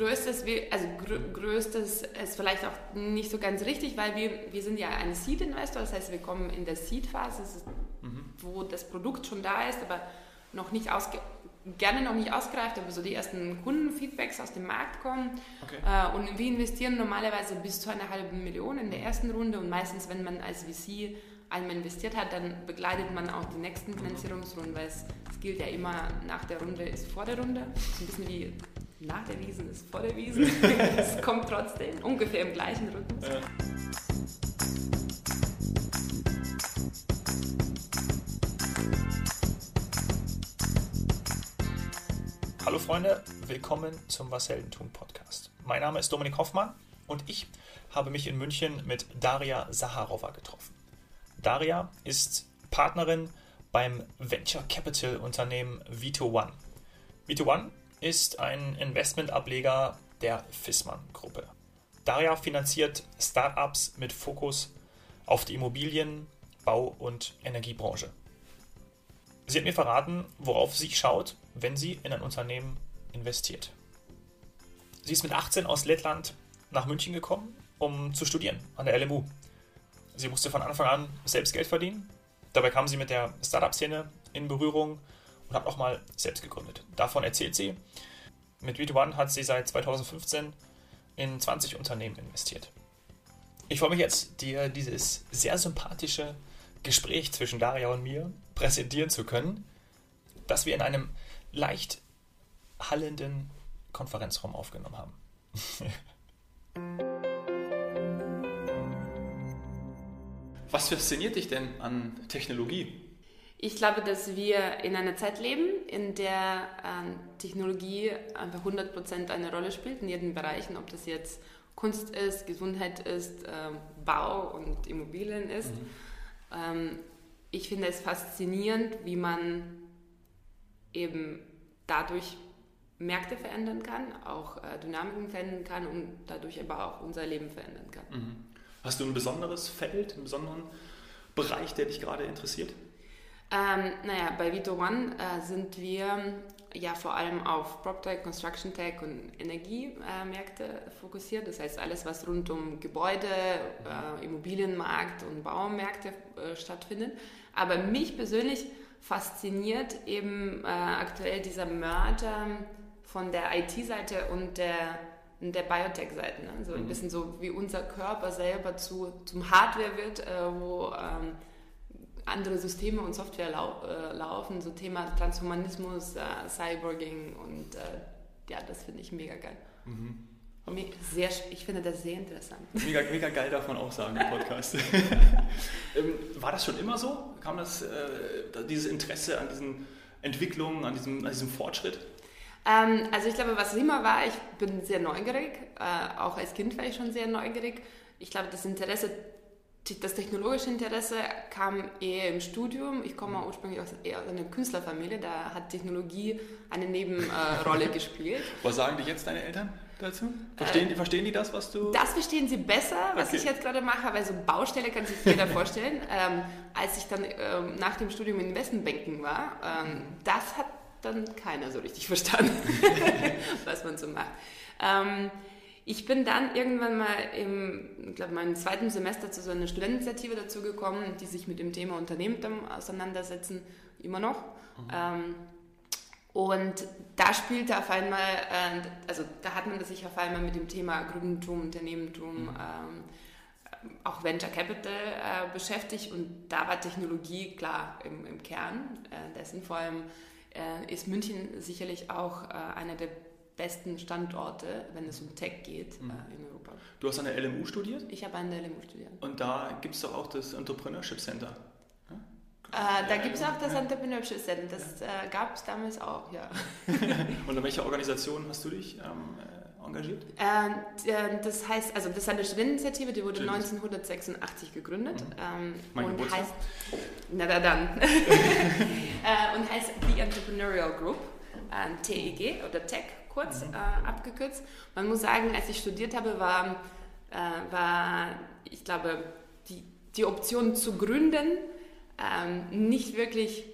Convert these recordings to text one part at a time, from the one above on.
größtes, also größtes ist vielleicht auch nicht so ganz richtig, weil wir, wir sind ja ein Seed-Investor, das heißt, wir kommen in der Seed-Phase, mhm. wo das Produkt schon da ist, aber noch nicht ausge gerne noch nicht ausgereift, aber so die ersten Kundenfeedbacks aus dem Markt kommen. Okay. Äh, und wir investieren normalerweise bis zu einer halben Million in der ersten Runde und meistens, wenn man als VC einmal investiert hat, dann begleitet man auch die nächsten Finanzierungsrunden, weil es, es gilt ja immer, nach der Runde ist vor der Runde. Das ist ein bisschen wie nach der Wiesen ist vor der Wiesen. es kommt trotzdem ungefähr im gleichen Rhythmus. Ja. Hallo Freunde, willkommen zum Was Heldentum Podcast. Mein Name ist Dominik Hoffmann und ich habe mich in München mit Daria Saharova getroffen. Daria ist Partnerin beim Venture Capital Unternehmen Vito One. Vito One ist ein Investmentableger der Fissmann Gruppe. Daria finanziert Startups mit Fokus auf die Immobilien-, Bau- und Energiebranche. Sie hat mir verraten, worauf sie schaut, wenn sie in ein Unternehmen investiert. Sie ist mit 18 aus Lettland nach München gekommen, um zu studieren an der LMU. Sie musste von Anfang an selbst Geld verdienen. Dabei kam sie mit der Startup-Szene in Berührung und hat auch mal selbst gegründet. Davon erzählt sie. Mit V2One hat sie seit 2015 in 20 Unternehmen investiert. Ich freue mich jetzt, dir dieses sehr sympathische Gespräch zwischen Daria und mir präsentieren zu können, das wir in einem leicht hallenden Konferenzraum aufgenommen haben. Was fasziniert dich denn an Technologie? Ich glaube, dass wir in einer Zeit leben, in der äh, Technologie einfach 100% eine Rolle spielt in jedem Bereich, ob das jetzt Kunst ist, Gesundheit ist, äh, Bau und Immobilien ist. Mhm. Ähm, ich finde es faszinierend, wie man eben dadurch Märkte verändern kann, auch äh, Dynamiken verändern kann und dadurch aber auch unser Leben verändern kann. Mhm. Hast du ein besonderes Feld, einen besonderen Bereich, der dich gerade interessiert? Ähm, naja, bei Vito One äh, sind wir ja vor allem auf PropTech, Construction Tech und Energiemärkte äh, fokussiert. Das heißt, alles, was rund um Gebäude, äh, Immobilienmarkt und Baumärkte äh, stattfindet. Aber mich persönlich fasziniert eben äh, aktuell dieser Merger von der IT-Seite und der, der Biotech-Seite. Ne? So ein mhm. bisschen so wie unser Körper selber zu, zum Hardware wird, äh, wo ähm, andere Systeme und Software lau äh, laufen, so Thema Transhumanismus, äh, Cyborging und äh, ja, das finde ich mega geil. Mhm. Sehr, ich finde das sehr interessant. Mega, mega geil darf man auch sagen im Podcast. ähm, war das schon immer so? Kam das, äh, dieses Interesse an diesen Entwicklungen, an diesem, an diesem Fortschritt? Ähm, also ich glaube, was immer war, ich bin sehr neugierig. Äh, auch als Kind war ich schon sehr neugierig. Ich glaube, das Interesse das technologische Interesse kam eher im Studium. Ich komme ursprünglich aus, eher aus einer Künstlerfamilie, da hat Technologie eine Nebenrolle gespielt. Was sagen die jetzt deine Eltern dazu? Verstehen, äh, die, verstehen die das, was du... Das verstehen sie besser, was okay. ich jetzt gerade mache, weil so Baustelle kann sich jeder vorstellen. Ähm, als ich dann ähm, nach dem Studium in Investmentbanking war, ähm, das hat dann keiner so richtig verstanden, was man so macht. Ich bin dann irgendwann mal im, glaube meinem zweiten Semester zu so einer Studenteninitiative dazu gekommen, die sich mit dem Thema Unternehmen auseinandersetzen, immer noch. Mhm. Ähm, und da spielte auf einmal, äh, also da hat man sich auf einmal mit dem Thema Gründentum, Unternehmertum, mhm. ähm, auch Venture Capital äh, beschäftigt und da war Technologie klar im, im Kern äh, dessen. Vor allem äh, ist München sicherlich auch äh, einer der besten Standorte, wenn es um Tech geht mhm. äh, in Europa. Du hast an der LMU studiert? Ich habe an der LMU studiert. Und da gibt es doch auch das Entrepreneurship Center. Ja? Äh, da gibt es auch das ja. Entrepreneurship Center. Das ja. äh, gab es damals auch, ja. Und in welcher Organisation hast du dich ähm, äh, engagiert? Äh, das heißt, also das ist eine Studenteninitiative, die wurde 1986 gegründet. Mhm. Ähm, mein und Geburtstag? heißt, na da dann. Äh, und heißt The Entrepreneurial Group, äh, TEG oder Tech kurz mhm. äh, abgekürzt. Man muss sagen, als ich studiert habe, war, äh, war ich glaube, die, die Option zu gründen ähm, nicht wirklich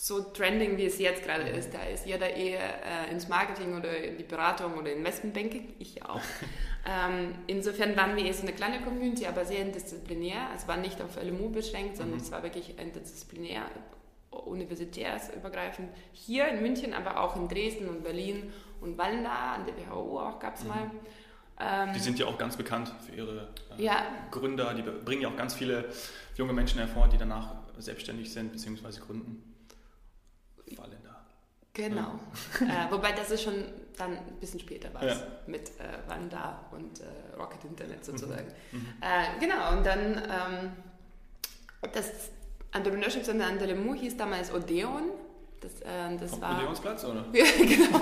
so trending, wie es jetzt gerade ist. Da ist jeder eher äh, ins Marketing oder in die Beratung oder Investmentbanking, ich auch. ähm, insofern waren wir eher so eine kleine Community, aber sehr interdisziplinär. Es war nicht auf LMU beschränkt, sondern mhm. es war wirklich interdisziplinär, universitärsübergreifend. Hier in München, aber auch in Dresden und Berlin und Wallenda, an der WHU auch gab es mhm. mal. Ähm, die sind ja auch ganz bekannt für ihre äh, ja. Gründer. Die bringen ja auch ganz viele junge Menschen hervor, die danach selbstständig sind bzw. gründen. Wallender. Genau. Ja. äh, wobei das ist schon dann ein bisschen später war ja. mit äh, Wanda und äh, Rocket Internet sozusagen. Mhm. Mhm. Genau, und dann ähm, das Entrepreneurship Center an der Lemu hieß damals Odeon. Das, äh, das war Odeonsplatz, oder? ja, genau.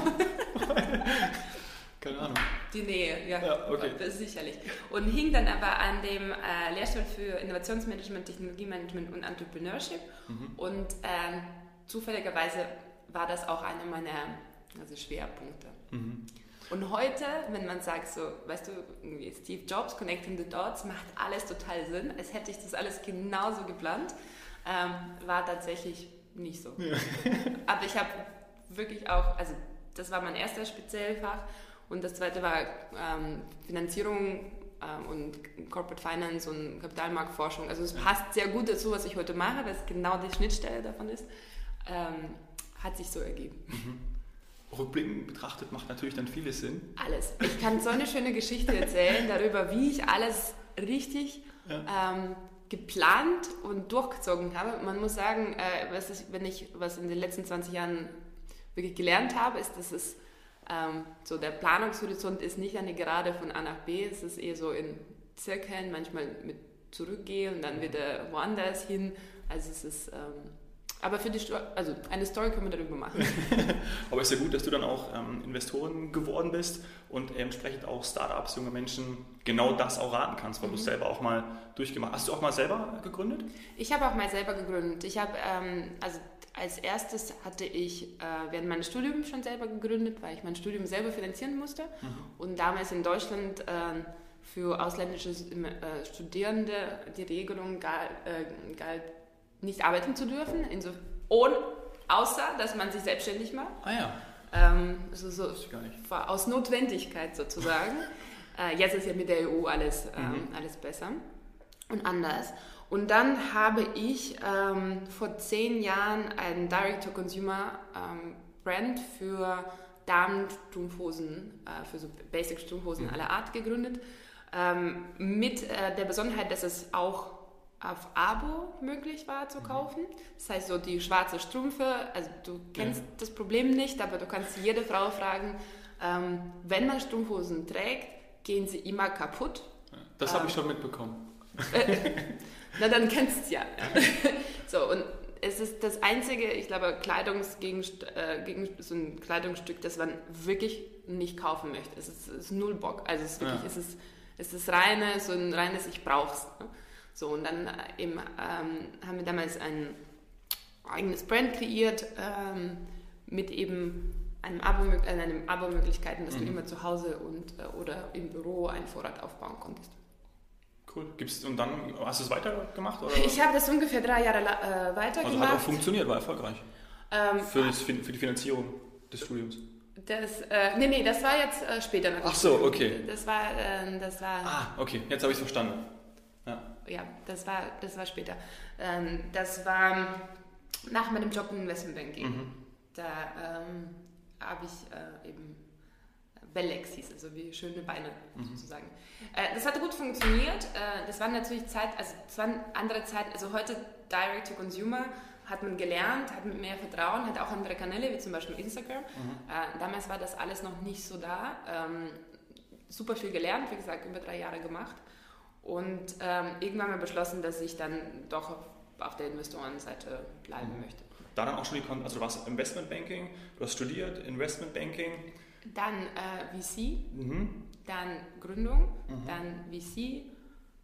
Keine Ahnung. Die Nähe, ja, ja okay. sicherlich. Und hing dann aber an dem äh, Lehrstuhl für Innovationsmanagement, Technologiemanagement und Entrepreneurship. Mhm. Und äh, zufälligerweise war das auch einer meiner also Schwerpunkte. Mhm. Und heute, wenn man sagt, so, weißt du, Steve Jobs, Connecting the Dots, macht alles total Sinn, als hätte ich das alles genauso geplant, ähm, war tatsächlich nicht so. Ja. Aber ich habe wirklich auch, also das war mein erster Speziellfach und das zweite war ähm, Finanzierung ähm, und Corporate Finance und Kapitalmarktforschung. Also es passt sehr gut dazu, was ich heute mache, weil es genau die Schnittstelle davon ist. Ähm, hat sich so ergeben. Mhm. Rückblickend betrachtet macht natürlich dann vieles Sinn. Alles. Ich kann so eine schöne Geschichte erzählen darüber, wie ich alles richtig ja. Geplant und durchgezogen habe. Man muss sagen, äh, was ist, wenn ich was in den letzten 20 Jahren wirklich gelernt habe, ist, dass es ähm, so der Planungshorizont ist nicht eine Gerade von A nach B, es ist eher so in Zirkeln, manchmal mit zurückgehen und dann wieder woanders hin. Also es ist ähm, aber für die Sto also eine Story können wir darüber machen. Aber es ist ja gut, dass du dann auch ähm, Investoren geworden bist und entsprechend auch Startups, junge Menschen genau das auch raten kannst, weil mhm. du es selber auch mal durchgemacht hast. Hast du auch mal selber gegründet? Ich habe auch mal selber gegründet. Ich habe, ähm, also als erstes hatte ich äh, während meines Studiums schon selber gegründet, weil ich mein Studium selber finanzieren musste. Mhm. Und damals in Deutschland äh, für ausländische äh, Studierende die Regelung galt, äh, galt nicht arbeiten zu dürfen, so, und, außer dass man sich selbstständig macht. Ah ja. Ähm, also so, aus Notwendigkeit sozusagen. äh, jetzt ist ja mit der EU alles, ähm, mhm. alles besser und anders. Und dann habe ich ähm, vor zehn Jahren ein Direct-to-Consumer-Brand ähm, für Damen-Strumpfhosen, äh, für so Basic-Strumpfhosen mhm. aller Art gegründet. Ähm, mit äh, der Besonderheit, dass es auch auf Abo möglich war zu mhm. kaufen. Das heißt, so die schwarze Strümpfe, also du kennst ja. das Problem nicht, aber du kannst jede Frau fragen, ähm, wenn man Strumpfhosen trägt, gehen sie immer kaputt. Das ähm, habe ich schon mitbekommen. na, dann kennst du es ja. so, und es ist das einzige, ich glaube, Kleidungsgegenstück, äh, so ein Kleidungsstück, das man wirklich nicht kaufen möchte. Es ist, es ist null Bock. Also es ist wirklich, ja. es ist, es ist reine, so ein reines Ich brauch's. Ne? So, und dann äh, eben, ähm, haben wir damals ein eigenes Brand kreiert ähm, mit eben einem Abo, äh, einem Abo-Möglichkeiten, dass mhm. du immer zu Hause und, äh, oder im Büro einen Vorrat aufbauen konntest. Cool. Gibt's, und dann hast du es weitergemacht? Oder? Ich habe das ungefähr drei Jahre äh, weitergemacht. Also hat auch funktioniert, war erfolgreich. Ähm, für, das, für die Finanzierung des Studiums. Das, äh, nee, nee, das war jetzt äh, später. Ach so, okay. Das war, äh, das war... Ah, okay, jetzt habe ich es verstanden. Ja, das, war, das war später. Ähm, das war nach meinem Job im Investmentbanking. Mhm. Da ähm, habe ich äh, eben Bellex hieß, also wie schöne Beine mhm. sozusagen. Äh, das hatte gut funktioniert. Äh, das war natürlich Zeit, also es war eine andere Zeit. Also heute Direct to Consumer hat man gelernt, hat mehr Vertrauen, hat auch andere Kanäle wie zum Beispiel Instagram. Mhm. Äh, damals war das alles noch nicht so da. Ähm, super viel gelernt, wie gesagt, über drei Jahre gemacht. Und ähm, irgendwann mal beschlossen, dass ich dann doch auf, auf der Investorenseite bleiben mhm. möchte. Da dann auch schon die, Kon also du warst Investmentbanking, du hast studiert Investmentbanking. Dann äh, VC, mhm. dann Gründung, mhm. dann VC,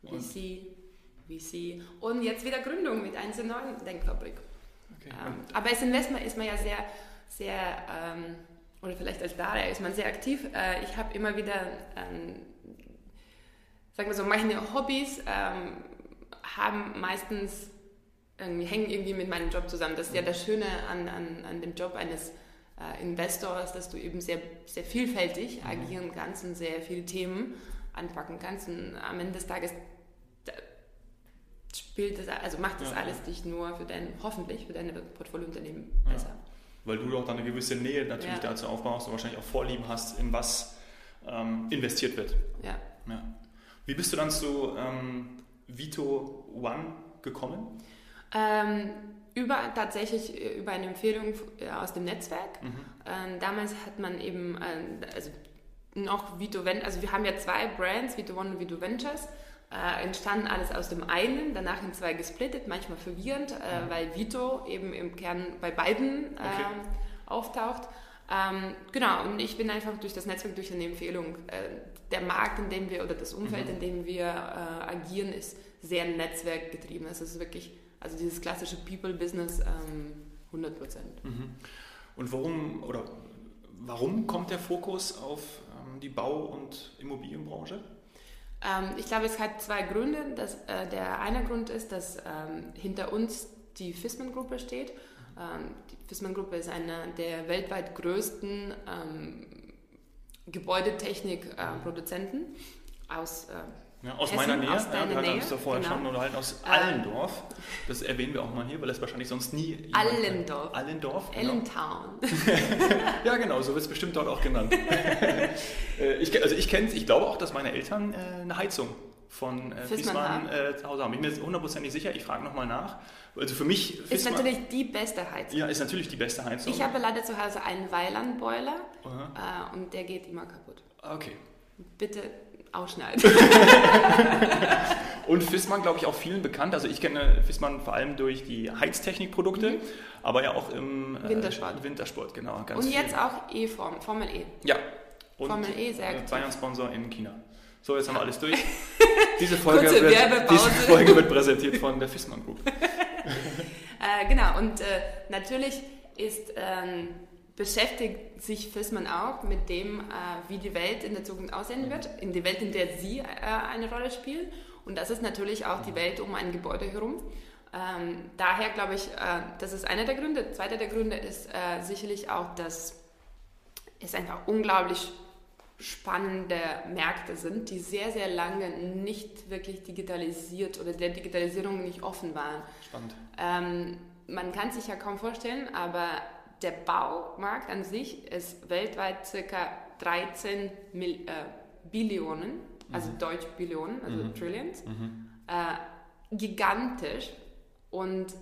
VC, und? VC und jetzt wieder Gründung mit einer neuen Denkfabrik. Okay. Ähm, aber als Investment ist man ja sehr, sehr, ähm, oder vielleicht als Daria ist man sehr aktiv. Äh, ich habe immer wieder ähm, sagen wir so, meine Hobbys ähm, haben meistens irgendwie, hängen irgendwie mit meinem Job zusammen. Das ist ja das Schöne an, an, an dem Job eines äh, Investors, dass du eben sehr, sehr vielfältig mhm. agieren kannst und sehr viele Themen anpacken kannst. Und am Ende des Tages spielt das, also macht das ja, alles dich nur für dein, hoffentlich für deine Portfoliounternehmen besser. Weil du doch dann eine gewisse Nähe natürlich dazu aufbaust und wahrscheinlich auch Vorlieben hast, in was ähm, investiert wird. Ja. Wie bist du dann zu ähm, Vito One gekommen? Ähm, über tatsächlich äh, über eine Empfehlung äh, aus dem Netzwerk. Mhm. Ähm, damals hat man eben äh, also noch Vito Ventures, also wir haben ja zwei Brands, Vito One und Vito Ventures. Äh, entstanden alles aus dem einen, danach in zwei gesplittet, manchmal verwirrend, äh, mhm. weil Vito eben im Kern bei beiden äh, okay. auftaucht. Ähm, genau, und ich bin einfach durch das Netzwerk, durch eine Empfehlung, der Markt, in dem wir oder das Umfeld, mhm. in dem wir agieren, ist sehr netzwerkgetrieben. Es ist wirklich also dieses klassische People-Business ähm, 100 Prozent. Mhm. Und warum oder warum kommt der Fokus auf ähm, die Bau- und Immobilienbranche? Ähm, ich glaube, es hat zwei Gründe. Das, äh, der eine Grund ist, dass ähm, hinter uns die Fissmann-Gruppe steht. Ähm, die Fissmann-Gruppe ist eine der weltweit größten ähm, Gebäudetechnik-Produzenten äh, aus äh, ja, aus Hessen, meiner Nähe, aus ja, wir hatten uns da vorher genau. schon unterhalten, aus ähm, Allendorf. Das erwähnen wir auch mal hier, weil das wahrscheinlich sonst nie. Allendorf. Allendorf. Genau. Allentown. ja, genau, so wird es bestimmt dort auch genannt. Äh, ich, also ich kenne ich glaube auch, dass meine Eltern äh, eine Heizung von äh, Fiesmann äh, zu Hause haben. Ich bin mir jetzt hundertprozentig sicher, ich frage nochmal nach. Also für mich. Fiesmann, ist natürlich die beste Heizung. Ja, ist natürlich die beste Heizung. Ich habe leider zu Hause einen Weiland-Boiler äh, und der geht immer kaputt. Okay. Bitte ausschneiden. und Fissmann, glaube ich, auch vielen bekannt. Also ich kenne Fissmann vor allem durch die Heiztechnikprodukte, mhm. aber ja auch im äh, Wintersport. Wintersport, genau. und jetzt viel. auch E-Form, Formel E. Ja. Und Formel E, sehr gut. Bayern-Sponsor in China. So, jetzt haben wir alles durch. Diese Folge, wird, diese Folge wird präsentiert von der Fissmann Group. äh, genau, und äh, natürlich ist ähm, beschäftigt sich Fissmann auch mit dem, äh, wie die Welt in der Zukunft aussehen wird, in der Welt, in der Sie äh, eine Rolle spielen. Und das ist natürlich auch die Welt um ein Gebäude herum. Ähm, daher glaube ich, äh, das ist einer der Gründe. Zweiter der Gründe ist äh, sicherlich auch, dass es einfach unglaublich spannende Märkte sind, die sehr, sehr lange nicht wirklich digitalisiert oder der Digitalisierung nicht offen waren. Spannend. Ähm, man kann sich ja kaum vorstellen, aber der Baumarkt an sich ist weltweit circa 13 Mil äh, Billionen, also mhm. Deutsch Billionen, also mhm. Trillions, mhm. Äh, gigantisch und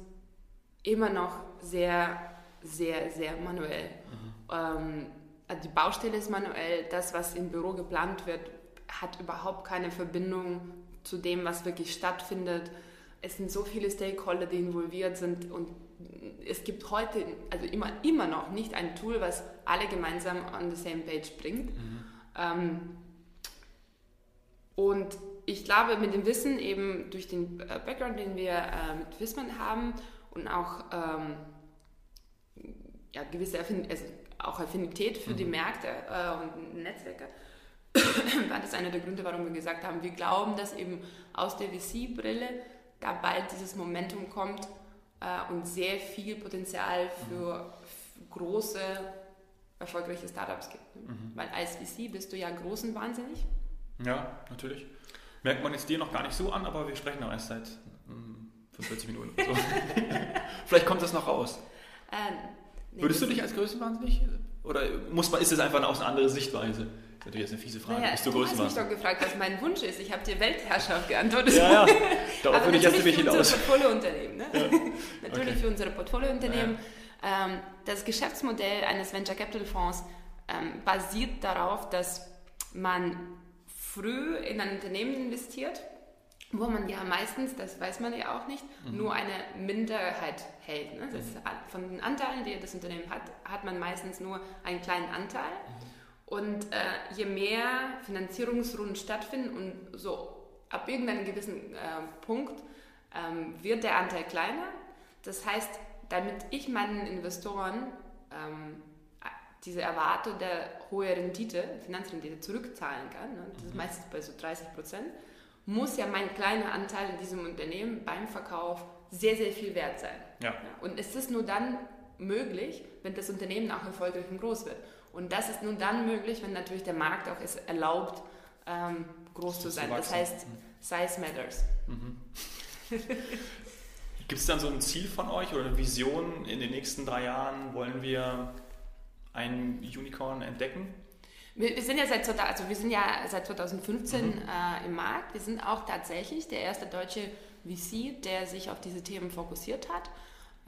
immer noch sehr, sehr, sehr manuell. Mhm. Ähm, die Baustelle ist manuell, das, was im Büro geplant wird, hat überhaupt keine Verbindung zu dem, was wirklich stattfindet. Es sind so viele Stakeholder, die involviert sind und es gibt heute, also immer, immer noch nicht ein Tool, was alle gemeinsam on the same page bringt. Mhm. Ähm, und ich glaube, mit dem Wissen eben durch den äh, Background, den wir äh, mit Wissmann haben und auch ähm, ja, gewisse Affin also auch Affinität für mhm. die Märkte äh, und Netzwerke, war das einer der Gründe, warum wir gesagt haben, wir glauben, dass eben aus der VC-Brille da bald dieses Momentum kommt, äh, und sehr viel Potenzial für große, erfolgreiche Startups gibt. Ne? Mhm. Weil als VC bist du ja groß und wahnsinnig. Ja, natürlich. Merkt man jetzt dir noch gar nicht so an, aber wir sprechen noch erst seit hm, 45 Minuten. So. Vielleicht kommt das noch raus. Äh, nee, Würdest du dich als Größenwahnsinnig? Oder muss man, ist es einfach eine andere Sichtweise? Das ist natürlich jetzt eine fiese Frage. Naja, Bist du, du hast mich doch gefragt, was mein Wunsch ist. Ich habe dir Weltherrschaft geantwortet. Ja, ja. Darauf würde ich jetzt nämlich hinaus. Portfoliounternehmen. Ne? Ja. natürlich okay. für unsere Portfoliounternehmen. Ja. Ähm, das Geschäftsmodell eines Venture Capital Fonds ähm, basiert darauf, dass man früh in ein Unternehmen investiert, wo man ja meistens, das weiß man ja auch nicht, mhm. nur eine Minderheit hält. Ne? Das mhm. von den Anteilen, die das Unternehmen hat, hat man meistens nur einen kleinen Anteil. Mhm. Und äh, je mehr Finanzierungsrunden stattfinden und so ab irgendeinem gewissen äh, Punkt ähm, wird der Anteil kleiner. Das heißt, damit ich meinen Investoren ähm, diese erwartete hohe Rendite, Finanzrendite zurückzahlen kann, ne, das ist meistens bei so 30 Prozent, muss ja mein kleiner Anteil in diesem Unternehmen beim Verkauf sehr, sehr viel wert sein. Ja. Und es ist nur dann möglich, wenn das Unternehmen auch erfolgreich und groß wird. Und das ist nur dann möglich, wenn natürlich der Markt auch es erlaubt, ähm, groß zu sein. Das heißt, Size matters. Mhm. Gibt es dann so ein Ziel von euch oder eine Vision in den nächsten drei Jahren? Wollen wir ein Unicorn entdecken? Wir, wir sind ja seit, also wir sind ja seit 2015 mhm. äh, im Markt. Wir sind auch tatsächlich der erste deutsche VC, der sich auf diese Themen fokussiert hat.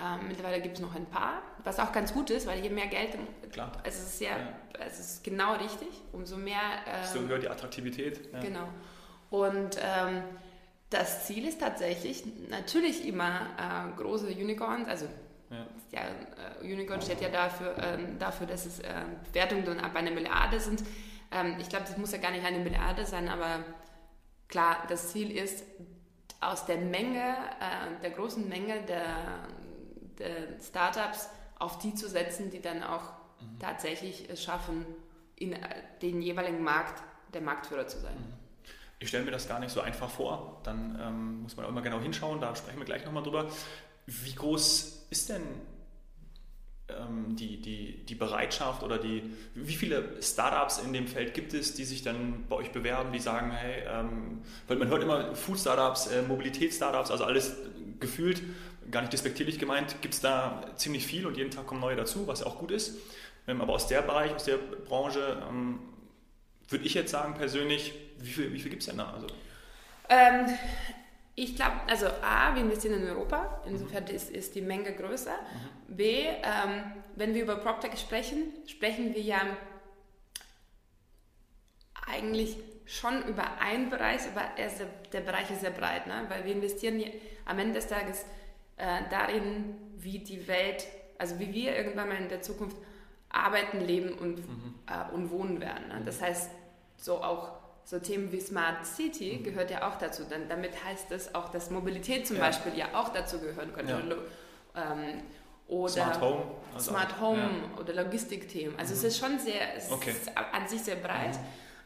Ähm, mittlerweile gibt es noch ein paar, was auch ganz gut ist, weil je mehr Geld, Klar. es ist sehr, ja. es ist genau richtig, umso mehr. Ähm, so gehört die Attraktivität. Ja. Genau. Und ähm, das Ziel ist tatsächlich natürlich immer äh, große Unicorns, also ja. ja äh, Unicorn steht ja dafür, ähm, dafür dass es äh, Bewertungen dann ab einer Milliarde sind. Ähm, ich glaube, das muss ja gar nicht eine Milliarde sein, aber klar, das Ziel ist, aus der Menge, äh, der großen Menge der, der Startups auf die zu setzen, die dann auch mhm. tatsächlich es schaffen, in äh, den jeweiligen Markt der Marktführer zu sein. Mhm. Ich stelle mir das gar nicht so einfach vor. Dann ähm, muss man auch immer genau hinschauen, da sprechen wir gleich nochmal drüber. Wie groß ist denn ähm, die, die, die Bereitschaft oder die, wie viele Startups in dem Feld gibt es, die sich dann bei euch bewerben, die sagen, hey, ähm, weil man hört immer Food-Startups, äh, Mobilitäts-Startups, also alles gefühlt, gar nicht despektierlich gemeint, gibt es da ziemlich viel und jeden Tag kommen neue dazu, was auch gut ist. Ähm, aber aus der Bereich, aus der Branche, ähm, würde ich jetzt sagen persönlich, wie viel, wie viel gibt es denn da? Also, ähm, ich glaube, also A, wir investieren in Europa, insofern ist, ist die Menge größer. B, ähm, wenn wir über PropTech sprechen, sprechen wir ja eigentlich schon über einen Bereich, aber der, der Bereich ist sehr breit, ne? weil wir investieren am Ende des Tages äh, darin, wie die Welt, also wie wir irgendwann mal in der Zukunft arbeiten, leben und, mhm. äh, und wohnen werden. Ne? Das heißt, so auch so Themen wie Smart City mhm. gehört ja auch dazu. Denn damit heißt es auch, dass Mobilität zum ja. Beispiel ja auch dazu gehören könnte. Ja. Ähm, oder Smart Home, also Smart Home ja. oder Logistikthemen. Also mhm. es ist schon sehr, es okay. ist an sich sehr breit. Mhm.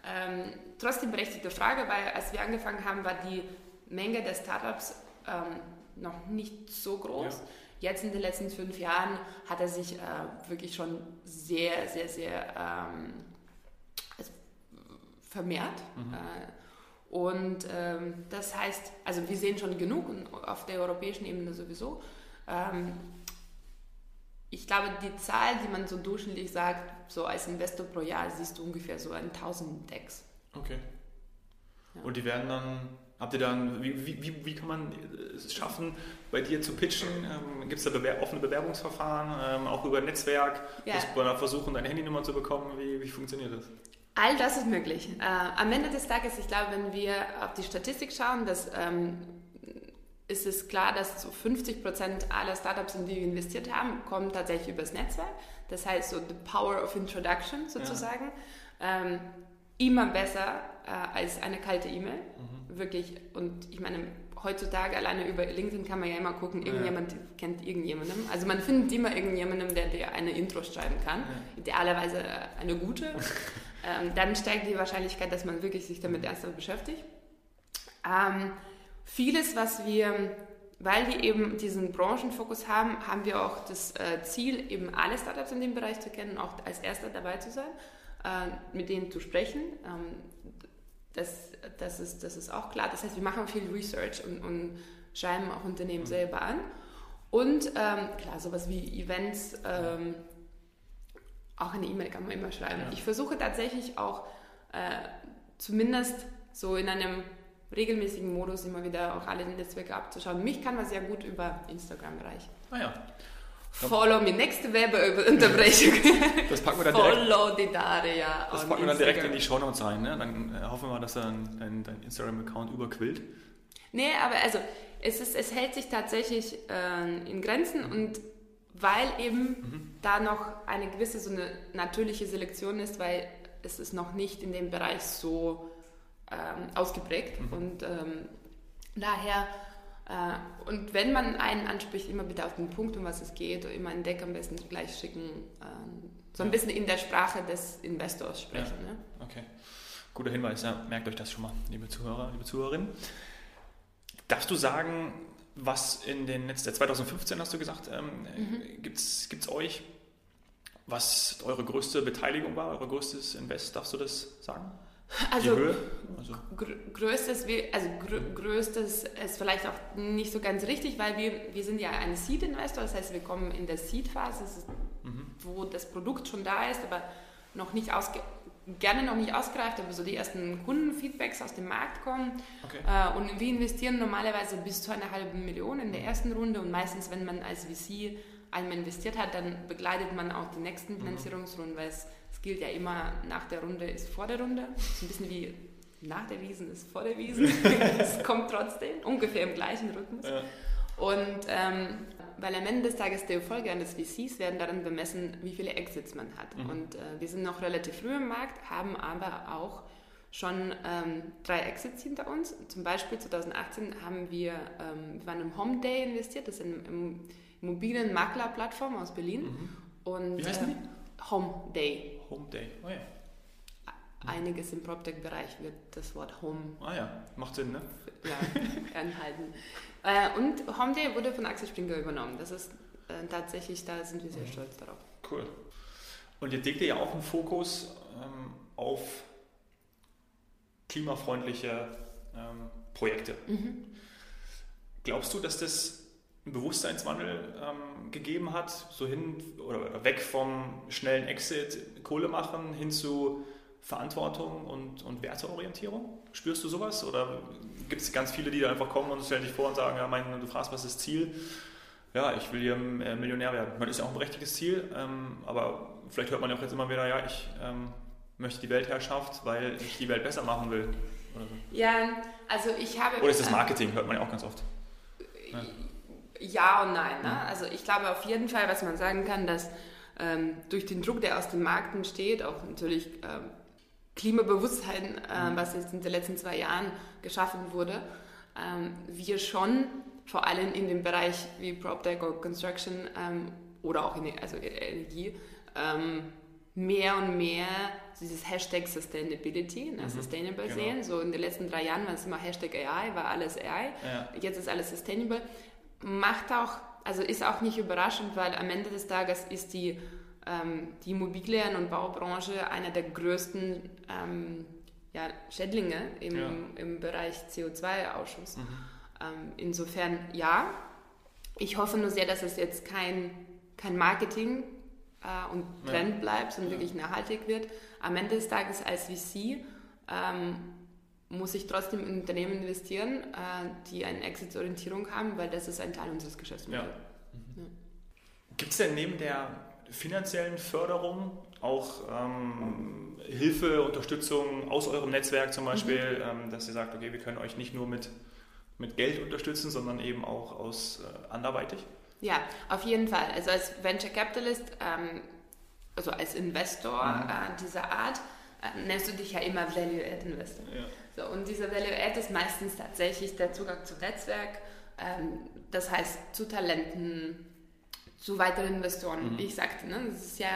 Ähm, trotzdem berechtigte Frage, weil als wir angefangen haben, war die Menge der Startups ähm, noch nicht so groß. Jetzt in den letzten fünf Jahren hat er sich äh, wirklich schon sehr, sehr, sehr ähm, vermehrt. Mhm. Äh, und ähm, das heißt, also wir sehen schon genug auf der europäischen Ebene sowieso. Ähm, ich glaube, die Zahl, die man so durchschnittlich sagt, so als Investor pro Jahr, siehst du ungefähr so 1000 Decks. Okay. Ja. Und die werden dann Habt ihr dann, wie, wie, wie kann man es schaffen, bei dir zu pitchen? Ähm, Gibt es da bewer offene Bewerbungsverfahren, ähm, auch über Netzwerk? Ja. Muss man da versuchen, deine Handynummer zu bekommen? Wie, wie funktioniert das? All das ist möglich. Äh, am Ende des Tages, ich glaube, wenn wir auf die Statistik schauen, dass, ähm, ist es klar, dass so 50 Prozent aller Startups, in die wir investiert haben, kommen tatsächlich übers Netzwerk. Das heißt, so the power of introduction sozusagen. Ja. Ähm, immer besser äh, als eine kalte E-Mail. Mhm. Wirklich. Und ich meine, heutzutage alleine über LinkedIn kann man ja immer gucken, irgendjemand ja. kennt irgendjemandem. Also man findet immer irgendjemandem, der dir eine Intro schreiben kann. Ja. Idealerweise eine gute. ähm, dann steigt die Wahrscheinlichkeit, dass man wirklich sich damit ernsthaft beschäftigt. Ähm, vieles, was wir, weil wir eben diesen Branchenfokus haben, haben wir auch das äh, Ziel, eben alle Startups in dem Bereich zu kennen, auch als erster dabei zu sein, äh, mit denen zu sprechen. Ähm, das, das, ist, das ist auch klar. Das heißt, wir machen viel Research und, und schreiben auch Unternehmen mhm. selber an. Und ähm, klar, sowas wie Events, ähm, auch eine E-Mail kann man immer schreiben. Ja. Ich versuche tatsächlich auch äh, zumindest so in einem regelmäßigen Modus immer wieder auch alle Netzwerke abzuschauen. Mich kann man sehr gut über Instagram erreichen. Ah ja. Follow me. Nächste Werbeunterbrechung. Das packen wir dann direkt. Follow die Daria. Das packen wir dann direkt in die Show Notes rein. Ne? Dann äh, hoffen wir mal, dass dann dein, dein Instagram-Account überquillt. Nee, aber also es, ist, es hält sich tatsächlich äh, in Grenzen und weil eben mhm. da noch eine gewisse so eine natürliche Selektion ist, weil es ist noch nicht in dem Bereich so ähm, ausgeprägt mhm. und ähm, daher äh, und wenn man einen anspricht, immer bitte auf den Punkt, um was es geht, immer einen Deck am besten gleich schicken, ähm, so ein bisschen in der Sprache des Investors sprechen. Ja. Ne? Okay, guter Hinweis, ja, merkt euch das schon mal, liebe Zuhörer, liebe Zuhörerinnen. Darfst du sagen, was in den letzten, 2015 hast du gesagt, ähm, mhm. gibt es euch, was eure größte Beteiligung war, eure größtes Invest, darfst du das sagen? Also, also. Gr größtes, also gr größtes ist vielleicht auch nicht so ganz richtig, weil wir, wir sind ja ein Seed-Investor, das heißt, wir kommen in der Seed-Phase, mhm. wo das Produkt schon da ist, aber noch nicht ausge gerne noch nicht ausgereift, aber so die ersten Kundenfeedbacks aus dem Markt kommen. Okay. Äh, und wir investieren normalerweise bis zu einer halben Million in der ersten Runde und meistens, wenn man als VC einmal investiert hat, dann begleitet man auch die nächsten mhm. Finanzierungsrunden, weil es, es gilt ja immer, nach der Runde ist vor der Runde. Das ist ein bisschen wie nach der Wiesen ist vor der Wiesen. es kommt trotzdem, ungefähr im gleichen Rhythmus. Ja. Und ähm, weil am Ende des Tages die Erfolge eines VCs werden daran bemessen, wie viele Exits man hat. Mhm. Und äh, wir sind noch relativ früh im Markt, haben aber auch schon ähm, drei Exits hinter uns. Zum Beispiel 2018 haben wir, ähm, wir waren im Home Day investiert, das ist eine Immobilienmaklerplattform aus Berlin. Mhm. Und, wie heißt äh, die? Home Day. Home Day, oh ja einiges im PropTech-Bereich wird das Wort Home. Ah ja, macht Sinn, ne? Ja, enthalten. äh, und HomeDay wurde von Axel Springer übernommen. Das ist äh, tatsächlich, da sind wir sehr mhm. stolz darauf. Cool. Und ihr legt ja auch einen Fokus ähm, auf klimafreundliche ähm, Projekte. Mhm. Glaubst du, dass das einen Bewusstseinswandel ähm, gegeben hat, so hin oder weg vom schnellen Exit, Kohle machen, hin zu Verantwortung und, und Werteorientierung? Spürst du sowas? Oder gibt es ganz viele, die da einfach kommen und stellen sich vor und sagen, ja, mein, du fragst, was ist das Ziel? Ja, ich will hier äh, Millionär werden. Das ist ja auch ein berechtigtes Ziel, ähm, aber vielleicht hört man ja auch jetzt immer wieder, ja, ich ähm, möchte die Weltherrschaft, weil ich die Welt besser machen will. Oder so. Ja, also ich habe... Oder ist das Marketing, hört man ja auch ganz oft. Ja, ja und nein. Ne? Mhm. Also ich glaube auf jeden Fall, was man sagen kann, dass ähm, durch den Druck, der aus den Märkten entsteht, auch natürlich ähm, Klimabewusstsein, äh, mhm. was jetzt in den letzten zwei Jahren geschaffen wurde, ähm, wir schon vor allem in dem Bereich wie PropTech oder Construction ähm, oder auch in der, also Energie ähm, mehr und mehr dieses Hashtag Sustainability, ne, mhm, Sustainable genau. sehen. So in den letzten drei Jahren war es immer Hashtag AI, war alles AI. Ja. Jetzt ist alles Sustainable. Macht auch, also ist auch nicht überraschend, weil am Ende des Tages ist die die Immobilien- und Baubranche einer der größten ähm, ja, Schädlinge im, ja. im Bereich CO2-Ausschuss. Mhm. Ähm, insofern ja. Ich hoffe nur sehr, dass es jetzt kein, kein Marketing äh, und Trend ja. bleibt, sondern wirklich nachhaltig wird. Am Ende des Tages als VC ähm, muss ich trotzdem in Unternehmen investieren, äh, die eine Exit-Orientierung haben, weil das ist ein Teil unseres Geschäftsmodells. Mhm. Gibt es denn neben der finanziellen Förderung, auch ähm, Hilfe, Unterstützung aus eurem Netzwerk zum Beispiel, mhm. ähm, dass ihr sagt, okay, wir können euch nicht nur mit, mit Geld unterstützen, sondern eben auch aus äh, anderweitig? Ja, auf jeden Fall. Also als Venture Capitalist, ähm, also als Investor mhm. äh, dieser Art, äh, nennst du dich ja immer Value-Add Investor. Ja. So, und dieser Value-Add ist meistens tatsächlich der Zugang zum Netzwerk, ähm, das heißt zu Talenten, zu weiteren Investoren. Mhm. Wie ich sagte, ne, das ist ja,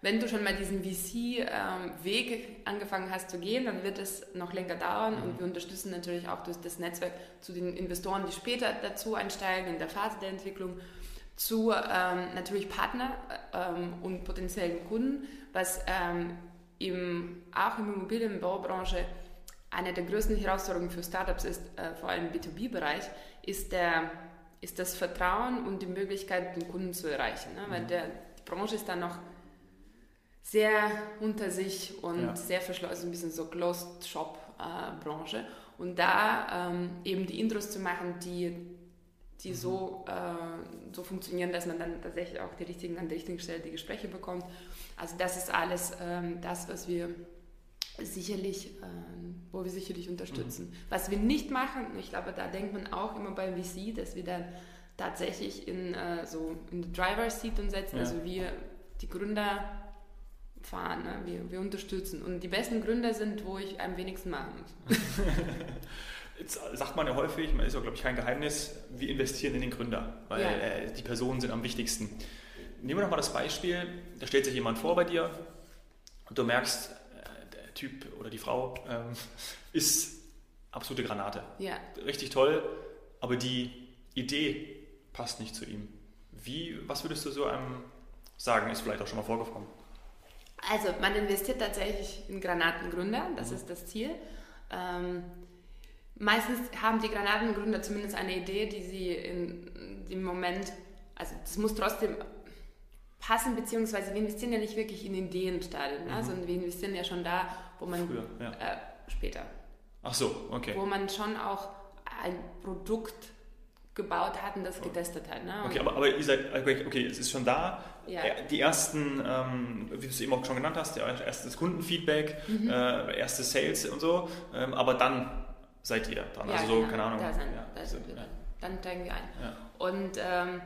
wenn du schon mal diesen VC-Weg ähm, angefangen hast zu gehen, dann wird es noch länger dauern mhm. und wir unterstützen natürlich auch durch das Netzwerk zu den Investoren, die später dazu einsteigen in der Phase der Entwicklung, zu ähm, natürlich Partner ähm, und potenziellen Kunden, was ähm, im, auch im Immobilienbaubranche eine der größten Herausforderungen für Startups ist, äh, vor allem im B2B-Bereich, ist der ist das Vertrauen und die Möglichkeit, den Kunden zu erreichen. Ne? Weil mhm. der, die Branche ist dann noch sehr unter sich und ja. sehr verschlossen, ein bisschen so Closed-Shop-Branche. Äh, und da ähm, eben die Intros zu machen, die, die mhm. so, äh, so funktionieren, dass man dann tatsächlich auch die richtigen an der richtigen Stelle die Gespräche bekommt. Also das ist alles ähm, das, was wir sicherlich, äh, wo wir sicherlich unterstützen. Mhm. Was wir nicht machen, ich glaube, da denkt man auch immer beim VC, dass wir dann tatsächlich in äh, so in the Driver's Seat uns setzen, ja. also wir die Gründer fahren, ne? wir, wir unterstützen. Und die besten Gründer sind, wo ich am wenigsten machen muss. Jetzt sagt man ja häufig, man ist ja, glaube ich, kein Geheimnis, wir investieren in den Gründer, weil ja. äh, die Personen sind am wichtigsten. Nehmen wir doch mal das Beispiel, da stellt sich jemand vor bei dir und du merkst, Typ oder die Frau ähm, ist absolute Granate. Ja. Richtig toll, aber die Idee passt nicht zu ihm. Wie, was würdest du so einem sagen? Ist vielleicht auch schon mal vorgekommen. Also man investiert tatsächlich in Granatengründer, das mhm. ist das Ziel. Ähm, meistens haben die Granatengründer zumindest eine Idee, die sie in dem Moment, also das muss trotzdem passen, beziehungsweise wir investieren ja nicht wirklich in Ideenstadien, ne, mhm. sondern wir investieren ja schon da, wo man Früher, ja. äh, später. Ach so, okay. Wo man schon auch ein Produkt gebaut hat und das getestet hat. Ne? Okay, aber, aber ihr seid, okay, okay, es ist schon da. Ja. Die ersten, ähm, wie du es eben auch schon genannt hast, ja, erstes Kundenfeedback, mhm. äh, erste Sales und so, ähm, aber dann seid ihr dran. Ja, also so, genau. keine Ahnung. Da sind, ja, da sind wir dann. Dann steigen wir ein. Und, ähm,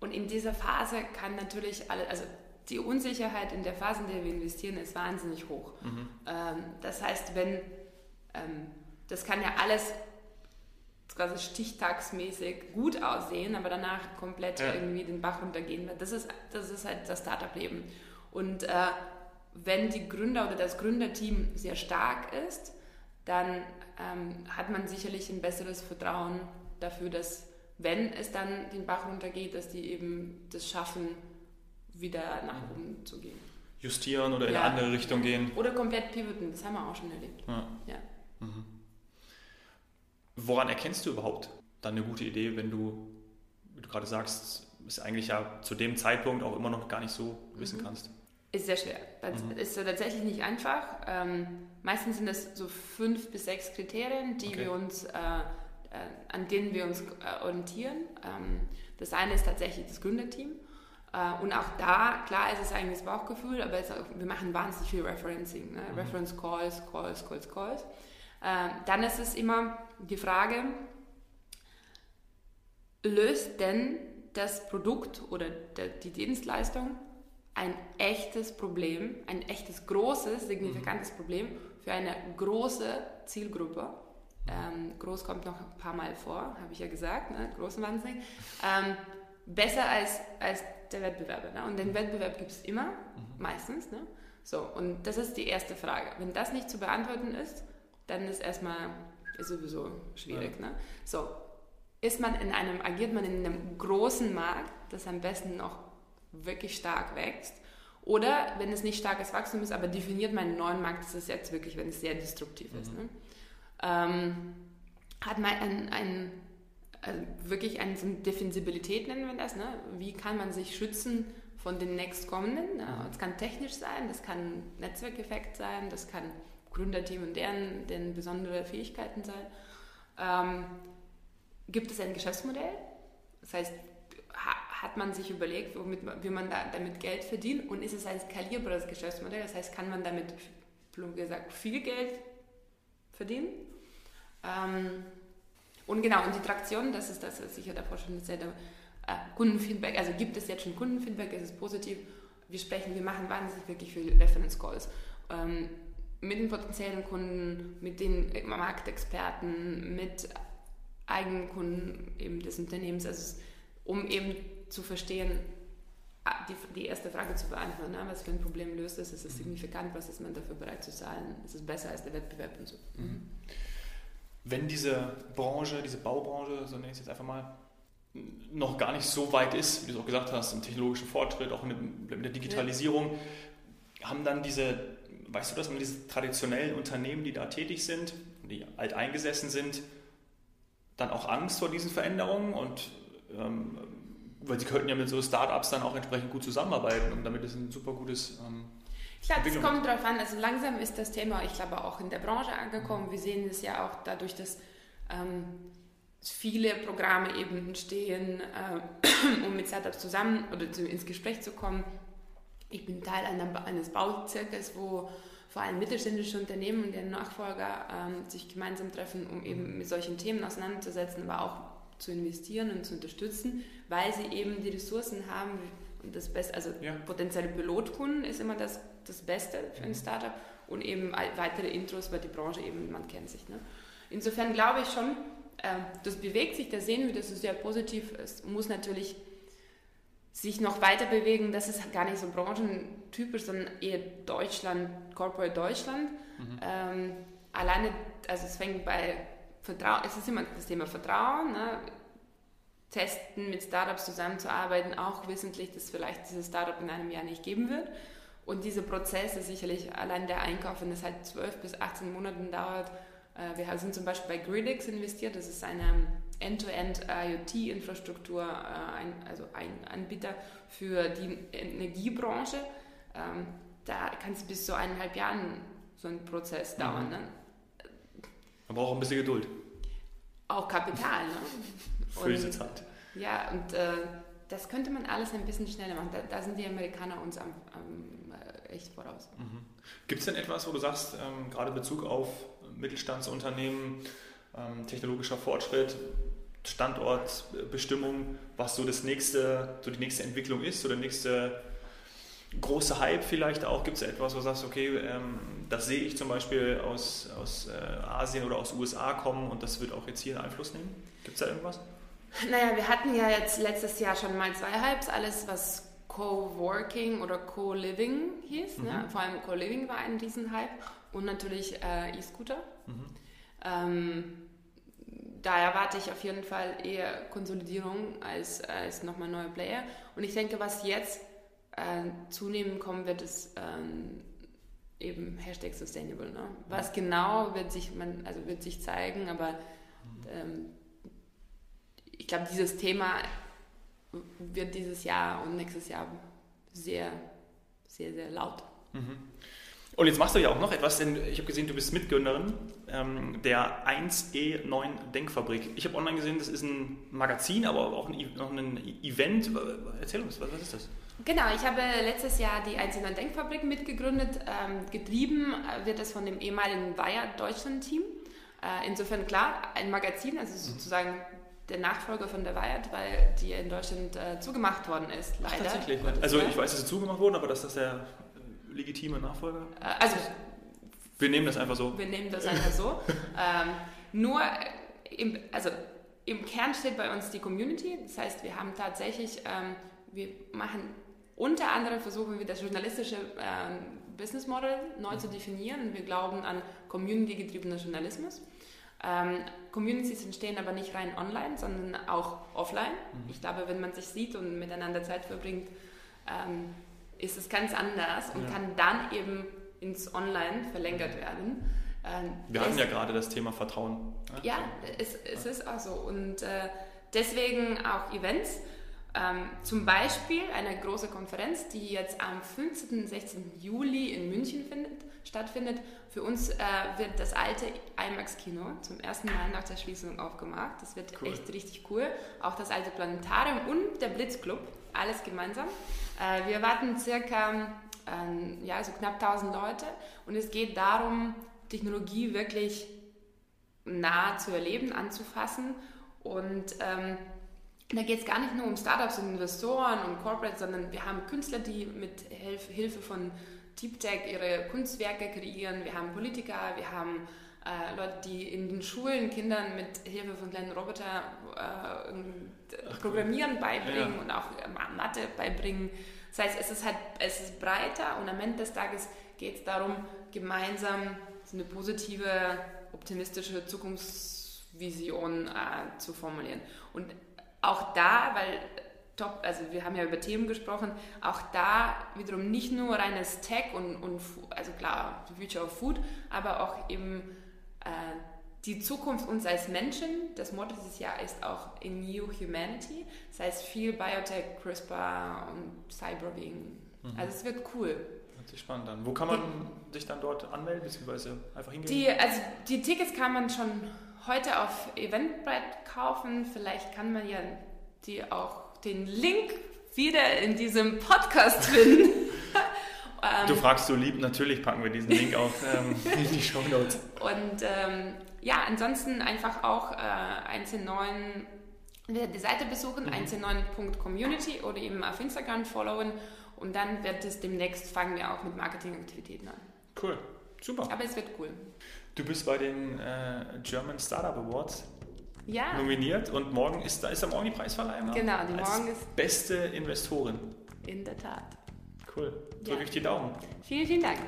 und in dieser Phase kann natürlich alle, also die Unsicherheit in der Phase, in der wir investieren, ist wahnsinnig hoch. Mhm. Ähm, das heißt, wenn, ähm, das kann ja alles quasi stichtagsmäßig gut aussehen, aber danach komplett ja. irgendwie den Bach runtergehen wird. Das ist, das ist halt das Startup-Leben. Und äh, wenn die Gründer oder das Gründerteam sehr stark ist, dann ähm, hat man sicherlich ein besseres Vertrauen dafür, dass wenn es dann den Bach runtergeht, dass die eben das schaffen, wieder nach oben zu gehen. Justieren oder in eine andere Richtung gehen. Oder komplett pivoten, das haben wir auch schon erlebt. Ja. ja. Mhm. Woran erkennst du überhaupt dann eine gute Idee, wenn du, wie du gerade sagst, es eigentlich ja zu dem Zeitpunkt auch immer noch gar nicht so wissen mhm. kannst? Ist sehr schwer. Das mhm. ist tatsächlich nicht einfach. Ähm, meistens sind das so fünf bis sechs Kriterien, die okay. wir uns, äh, äh, an denen wir uns äh, orientieren. Ähm, das eine ist tatsächlich das Gründerteam. Äh, und auch da, klar ist es eigentlich das Bauchgefühl, aber auch, wir machen wahnsinnig viel Referencing. Ne? Mhm. Reference Calls, Calls, Calls, Calls. Ähm, dann ist es immer die Frage, löst denn das Produkt oder die Dienstleistung ein echtes Problem, ein echtes großes, signifikantes mhm. Problem für eine große Zielgruppe. Ähm, groß kommt noch ein paar Mal vor, habe ich ja gesagt, ne? großen Wahnsinn. Ähm, besser als, als der Wettbewerber. Ne? Und den mhm. Wettbewerb gibt es immer, mhm. meistens. Ne? So, und das ist die erste Frage. Wenn das nicht zu beantworten ist, dann ist erstmal ist sowieso schwierig. Ja. Ne? So, ist man in einem, agiert man in einem großen Markt, das am besten noch wirklich stark wächst, oder wenn es nicht starkes Wachstum ist, aber definiert man einen neuen Markt, das ist jetzt wirklich, wenn es sehr destruktiv mhm. ist. Ne? Ähm, hat man ein, ein also wirklich eine so Defensibilität nennen wir das. Ne? Wie kann man sich schützen von den nächstkommenden? Ne? Das kann technisch sein, das kann Netzwerkeffekt sein, das kann Gründerteam und deren, deren besondere Fähigkeiten sein. Ähm, gibt es ein Geschäftsmodell? Das heißt, ha, hat man sich überlegt, womit, wie man da, damit Geld verdient und ist es ein skalierbares Geschäftsmodell? Das heißt, kann man damit, plump gesagt, viel Geld verdienen? Ähm, und genau, und die Traktion, das ist das, was ich ja davor schon erzählt habe, äh, Kundenfeedback, also gibt es jetzt schon Kundenfeedback, es ist positiv, wir sprechen, wir machen wahnsinnig wirklich viele Reference Calls. Ähm, mit den potenziellen Kunden, mit den Marktexperten, mit eigenen Kunden eben des Unternehmens, also um eben zu verstehen, ah, die, die erste Frage zu beantworten, ne? was für ein Problem löst es, ist es signifikant, was ist man dafür bereit zu zahlen, ist es besser als der Wettbewerb und so. Mhm. Wenn diese Branche, diese Baubranche, so nenne ich es jetzt einfach mal, noch gar nicht so weit ist, wie du es auch gesagt hast, im technologischen Fortschritt, auch mit, der Digitalisierung, ja. haben dann diese weißt du, dass man diese traditionellen Unternehmen, die da tätig sind, die alteingesessen sind, dann auch Angst vor diesen Veränderungen und ähm, weil sie könnten ja mit so Startups dann auch entsprechend gut zusammenarbeiten und damit ist ein super gutes. Ähm, ich glaube, es kommt darauf an, also langsam ist das Thema, ich glaube, auch in der Branche angekommen. Wir sehen es ja auch dadurch, dass ähm, viele Programme eben entstehen, äh, um mit Startups zusammen oder zu, ins Gespräch zu kommen ich bin Teil einer, eines Bauzirkels, wo vor allem mittelständische Unternehmen und deren Nachfolger ähm, sich gemeinsam treffen, um eben mit solchen Themen auseinanderzusetzen, aber auch zu investieren und zu unterstützen, weil sie eben die Ressourcen haben und das Beste, also ja. potenzielle Pilotkunden ist immer das, das Beste für ein mhm. Startup und eben weitere Intros, weil die Branche eben, man kennt sich. Ne? Insofern glaube ich schon, äh, das bewegt sich, da sehen wir, das ist sehr positiv. Es muss natürlich sich noch weiter bewegen, das ist gar nicht so branchentypisch, sondern eher Deutschland, Corporate Deutschland. Mhm. Ähm, alleine, also es fängt bei Vertrauen, es ist immer das Thema Vertrauen. Ne? testen, mit Startups zusammenzuarbeiten, auch wissentlich, dass vielleicht dieses Startup in einem Jahr nicht geben wird. Und diese Prozesse sicherlich, allein der Einkauf, wenn es halt 12 bis 18 Monaten dauert, äh, wir sind zum Beispiel bei Gridix investiert, das ist eine End-to-End IoT-Infrastruktur, äh, also ein Anbieter für die Energiebranche. Ähm, da kann es bis zu eineinhalb Jahren so ein Prozess mhm. dauern. Ne? Man braucht auch ein bisschen Geduld. Auch Kapital. Ne? Für diese Zeit. Ja, und äh, das könnte man alles ein bisschen schneller machen. Da, da sind die Amerikaner uns am, am äh, echt voraus. Mhm. Gibt es denn etwas, wo du sagst, ähm, gerade in Bezug auf Mittelstandsunternehmen, ähm, technologischer Fortschritt, Standortbestimmung, was so das nächste, so die nächste Entwicklung ist oder der nächste große Hype vielleicht auch? Gibt es etwas, wo du sagst, okay, ähm, das sehe ich zum Beispiel aus, aus äh, Asien oder aus USA kommen und das wird auch jetzt hier einen Einfluss nehmen? Gibt es da irgendwas? Naja, wir hatten ja jetzt letztes Jahr schon mal zwei Hypes, alles was Co-Working oder Co-Living hieß. Ne? Mhm. Ne? Vor allem Co-Living war ein Riesenhype und natürlich äh, E-Scooter. Mhm. Ähm, da erwarte ich auf jeden Fall eher Konsolidierung als, als nochmal neue Player. Und ich denke, was jetzt äh, zunehmend kommen wird, ist ähm, eben Hashtag Sustainable. Ne? Was genau wird sich, man, also wird sich zeigen, aber ähm, ich glaube, dieses Thema wird dieses Jahr und nächstes Jahr sehr, sehr, sehr laut. Mhm. Und jetzt machst du ja auch noch etwas, denn ich habe gesehen, du bist Mitgründerin ähm, der 1E9 Denkfabrik. Ich habe online gesehen, das ist ein Magazin, aber auch ein, noch ein Event. Erzähl uns, was, was ist das? Genau, ich habe letztes Jahr die 1E9 Denkfabrik mitgegründet. Ähm, getrieben wird es von dem ehemaligen Bayer Deutschland Team. Äh, insofern klar, ein Magazin, also sozusagen der Nachfolger von der Wired, weil die in Deutschland äh, zugemacht worden ist, leider. Ach, tatsächlich. Also ich weiß, dass sie zugemacht wurden, aber dass das der legitime Nachfolger? Äh, also, wir nehmen das einfach so. Wir nehmen das einfach so. ähm, nur, im, also im Kern steht bei uns die Community. Das heißt, wir haben tatsächlich, ähm, wir machen unter anderem versuchen wir das journalistische ähm, Business Model neu zu definieren. Wir glauben an community-getriebenen Journalismus. Ähm, Communities entstehen aber nicht rein online, sondern auch offline. Mhm. Ich glaube, wenn man sich sieht und miteinander Zeit verbringt, ähm, ist es ganz anders und ja. kann dann eben ins Online verlängert werden. Ähm, Wir hatten ja gerade das Thema Vertrauen. Ja, ja es, es, ist auch so. Und äh, deswegen auch Events. Ähm, zum Beispiel eine große Konferenz, die jetzt am 15. und 16. Juli in München findet, stattfindet. Für uns äh, wird das alte IMAX-Kino zum ersten Mal nach der Schließung aufgemacht. Das wird cool. echt richtig cool. Auch das alte Planetarium und der Blitzclub, alles gemeinsam. Äh, wir erwarten circa äh, ja, so knapp 1000 Leute und es geht darum, Technologie wirklich nah zu erleben, anzufassen und ähm, da geht es gar nicht nur um Startups und Investoren und Corporates, sondern wir haben Künstler, die mit Hilfe von Deep Tech ihre Kunstwerke kreieren. Wir haben Politiker, wir haben äh, Leute, die in den Schulen Kindern mit Hilfe von kleinen Robotern äh, Programmieren beibringen ja. und auch äh, Mathe beibringen. Das heißt, es ist halt es ist breiter und am Ende des Tages geht es darum, gemeinsam so eine positive, optimistische Zukunftsvision äh, zu formulieren. Und auch da, weil top, also wir haben ja über Themen gesprochen, auch da wiederum nicht nur reines Tech und, und also klar, the Future of Food, aber auch eben äh, die Zukunft uns als Menschen. Das Motto dieses Jahr ist auch in New Humanity. Das heißt viel Biotech, CRISPR und Cyberwing. Mhm. Also es wird cool. Hört sich spannend an. Wo kann man die, sich dann dort anmelden, beziehungsweise einfach hingehen? Die, also die Tickets kann man schon heute auf Eventbrite kaufen. Vielleicht kann man ja die auch den Link wieder in diesem Podcast finden. du ähm, fragst so lieb, natürlich packen wir diesen Link auch ähm, in die Show Notes. Und ähm, ja, ansonsten einfach auch äh, 109 die Seite besuchen, mhm. 109.community oder eben auf Instagram followen und dann wird es demnächst, fangen wir auch mit Marketingaktivitäten an. Cool, super. Aber es wird cool. Du bist bei den äh, German Startup Awards ja. nominiert und morgen ist da ist am morgen die Preisverleihung. Genau, die morgen ist beste Investorin. In der Tat. Cool. Drücke ja. ich die Daumen. Vielen, vielen Dank.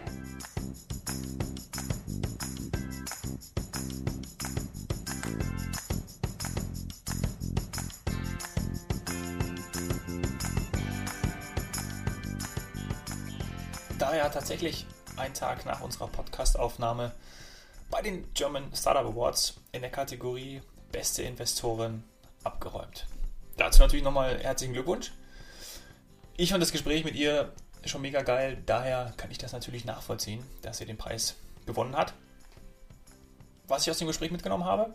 Da ja tatsächlich ein Tag nach unserer Podcastaufnahme bei den German Startup Awards in der Kategorie Beste Investoren abgeräumt. Dazu natürlich nochmal herzlichen Glückwunsch. Ich fand das Gespräch mit ihr schon mega geil, daher kann ich das natürlich nachvollziehen, dass sie den Preis gewonnen hat. Was ich aus dem Gespräch mitgenommen habe,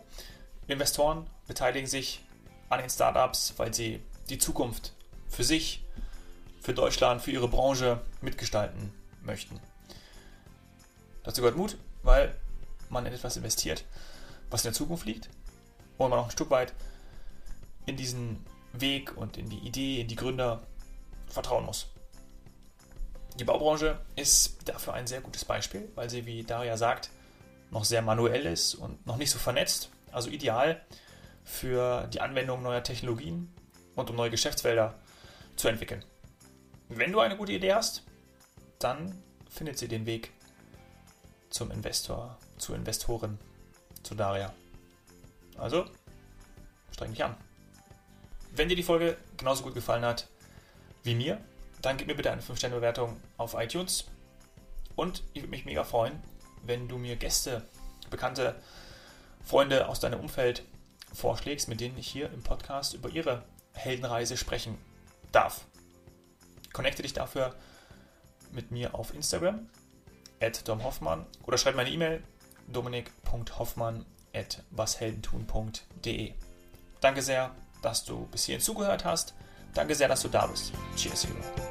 Investoren beteiligen sich an den Startups, weil sie die Zukunft für sich, für Deutschland, für ihre Branche mitgestalten möchten. Dazu gehört Mut, weil man in etwas investiert, was in der Zukunft liegt und man auch ein Stück weit in diesen Weg und in die Idee, in die Gründer vertrauen muss. Die Baubranche ist dafür ein sehr gutes Beispiel, weil sie, wie Daria sagt, noch sehr manuell ist und noch nicht so vernetzt, also ideal für die Anwendung neuer Technologien und um neue Geschäftsfelder zu entwickeln. Wenn du eine gute Idee hast, dann findet sie den Weg zum Investor, zu Investoren, zu Daria. Also, streng dich an. Wenn dir die Folge genauso gut gefallen hat wie mir, dann gib mir bitte eine 5-Sterne-Bewertung auf iTunes. Und ich würde mich mega freuen, wenn du mir Gäste, bekannte Freunde aus deinem Umfeld vorschlägst, mit denen ich hier im Podcast über ihre Heldenreise sprechen darf. Connecte dich dafür mit mir auf Instagram at domhoffmann oder schreib meine E-Mail dominik.hoffmann at washeldentun.de. Danke sehr, dass du bis hierhin zugehört hast. Danke sehr, dass du da bist. Cheers, Hero.